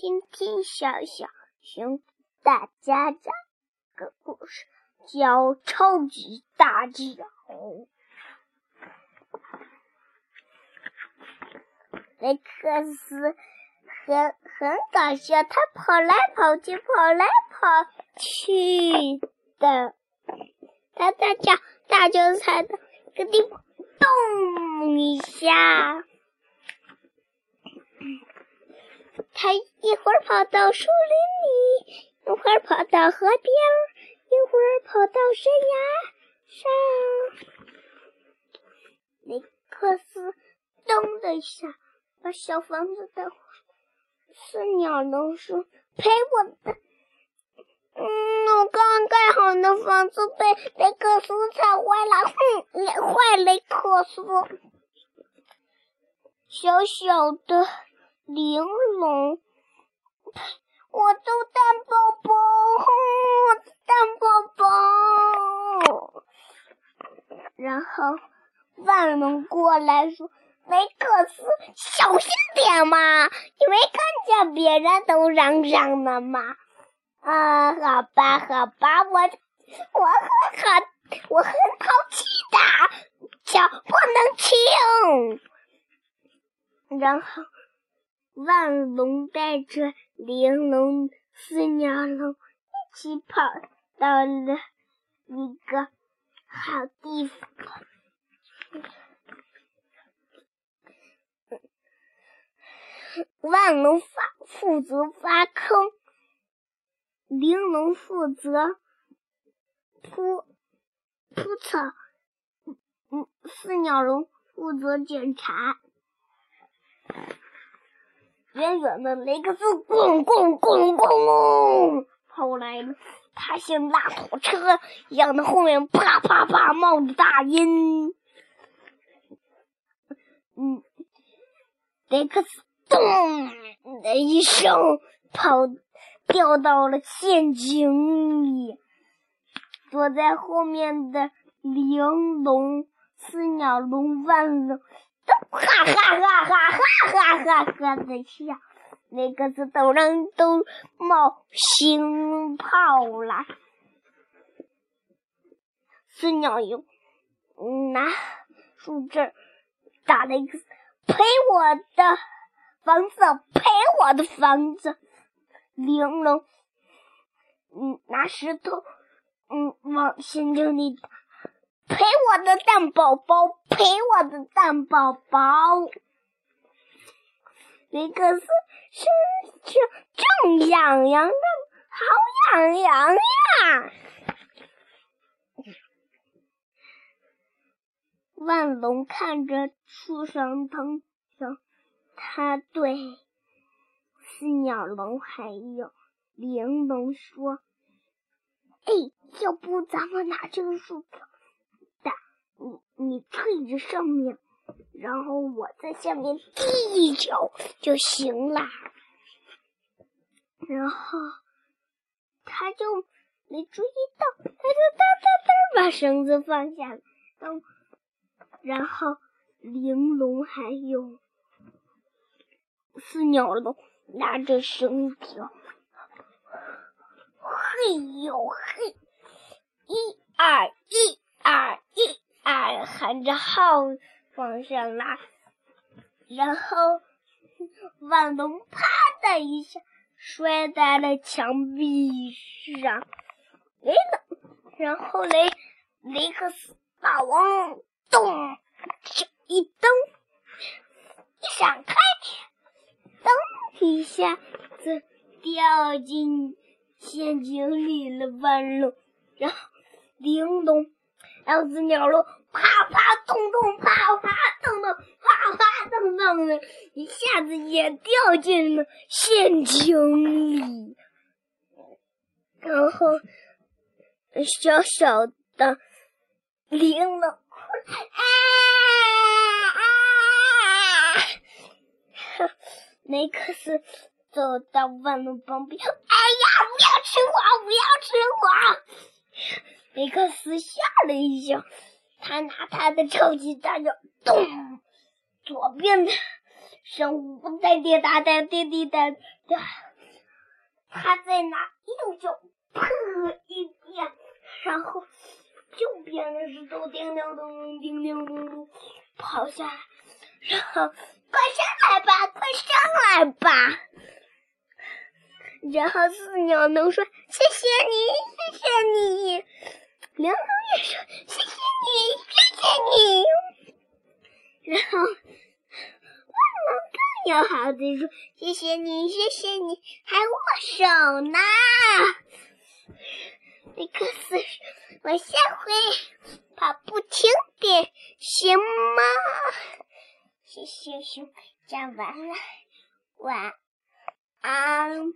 今天小小熊大家讲个故事，叫《超级大脚》。雷克斯很很搞笑，他跑来跑去，跑来跑去的。他大叫，大脚踩到一个地方，咚一下。他一会儿跑到树林里，一会儿跑到河边，一会儿跑到山崖上。雷克斯咚的一下把小房子的四鸟笼说：“赔我的！”嗯，我刚盖好的房子被雷克斯踩坏了，哼，坏雷克斯！小小的。玲珑，我的蛋宝宝，蛋宝宝。然后万龙过来说：“雷克斯，小心点嘛，你没看见别人都嚷嚷的吗？”啊，好吧，好吧，我我很好，我很淘气的，脚不能轻。然后。万龙带着玲珑、四鸟龙一起跑到了一个好地方。万龙发负责挖坑，玲珑负责铺铺草，嗯，四鸟龙负责检查。远远的雷克斯咣咣咣咣跑来了，他像拉火车一样的后面啪啪啪冒着大烟。嗯，雷克斯咚的一声跑掉到了陷阱里，躲在后面的玲珑、四鸟龙、万龙。哈哈哈！哈哈！哈哈的笑，那个字早上都冒星泡了。孙鸟用拿树枝打了一个，赔我的房子，赔我的房子。玲珑，嗯，拿石头，嗯，往星球里打，赔我的蛋宝宝。给我的蛋宝宝。雷克斯身上正痒痒的，好痒痒呀！万龙看着树上藤条，他对四鸟龙还有玲珑说：“哎，要不咱们拿这个树枝？”你你退着上面，然后我在下面踢一脚就行了。然后他就没注意到，他就哒哒哒把绳子放下了。然后玲珑还有四鸟龙拿着绳条，嘿呦嘿，一二。喊着号往上拉，然后万龙啪的一下摔在了墙壁上，雷了。然后雷雷克斯大王咚一蹬，一闪开，噔一下子掉进陷阱里了。万龙，然后玲珑。然后四鸟龙啪啪咚咚，啪啪咚咚，啪啪咚咚的，一下子也掉进了陷阱里。然后小小的玲珑，啊啊啊！雷克斯走到万龙旁边，哎呀，不要吃我，不要吃我！雷克斯吓了一跳，他拿他的超级大脚，咚，左边的生物在滴答答、滴滴答答，他在拿右脚扑一变，然后右边的石头叮叮咚叮叮咚咚跑下来，然后快上来吧，快上来吧。然后四鸟能说：“谢谢你，谢谢你。”两头也说：“谢谢你，谢谢你。”然后万能更有好的说：“谢谢你，谢谢你，还握手呢。”那个四我下回跑步轻点，行吗？谢谢熊，讲完了，晚安。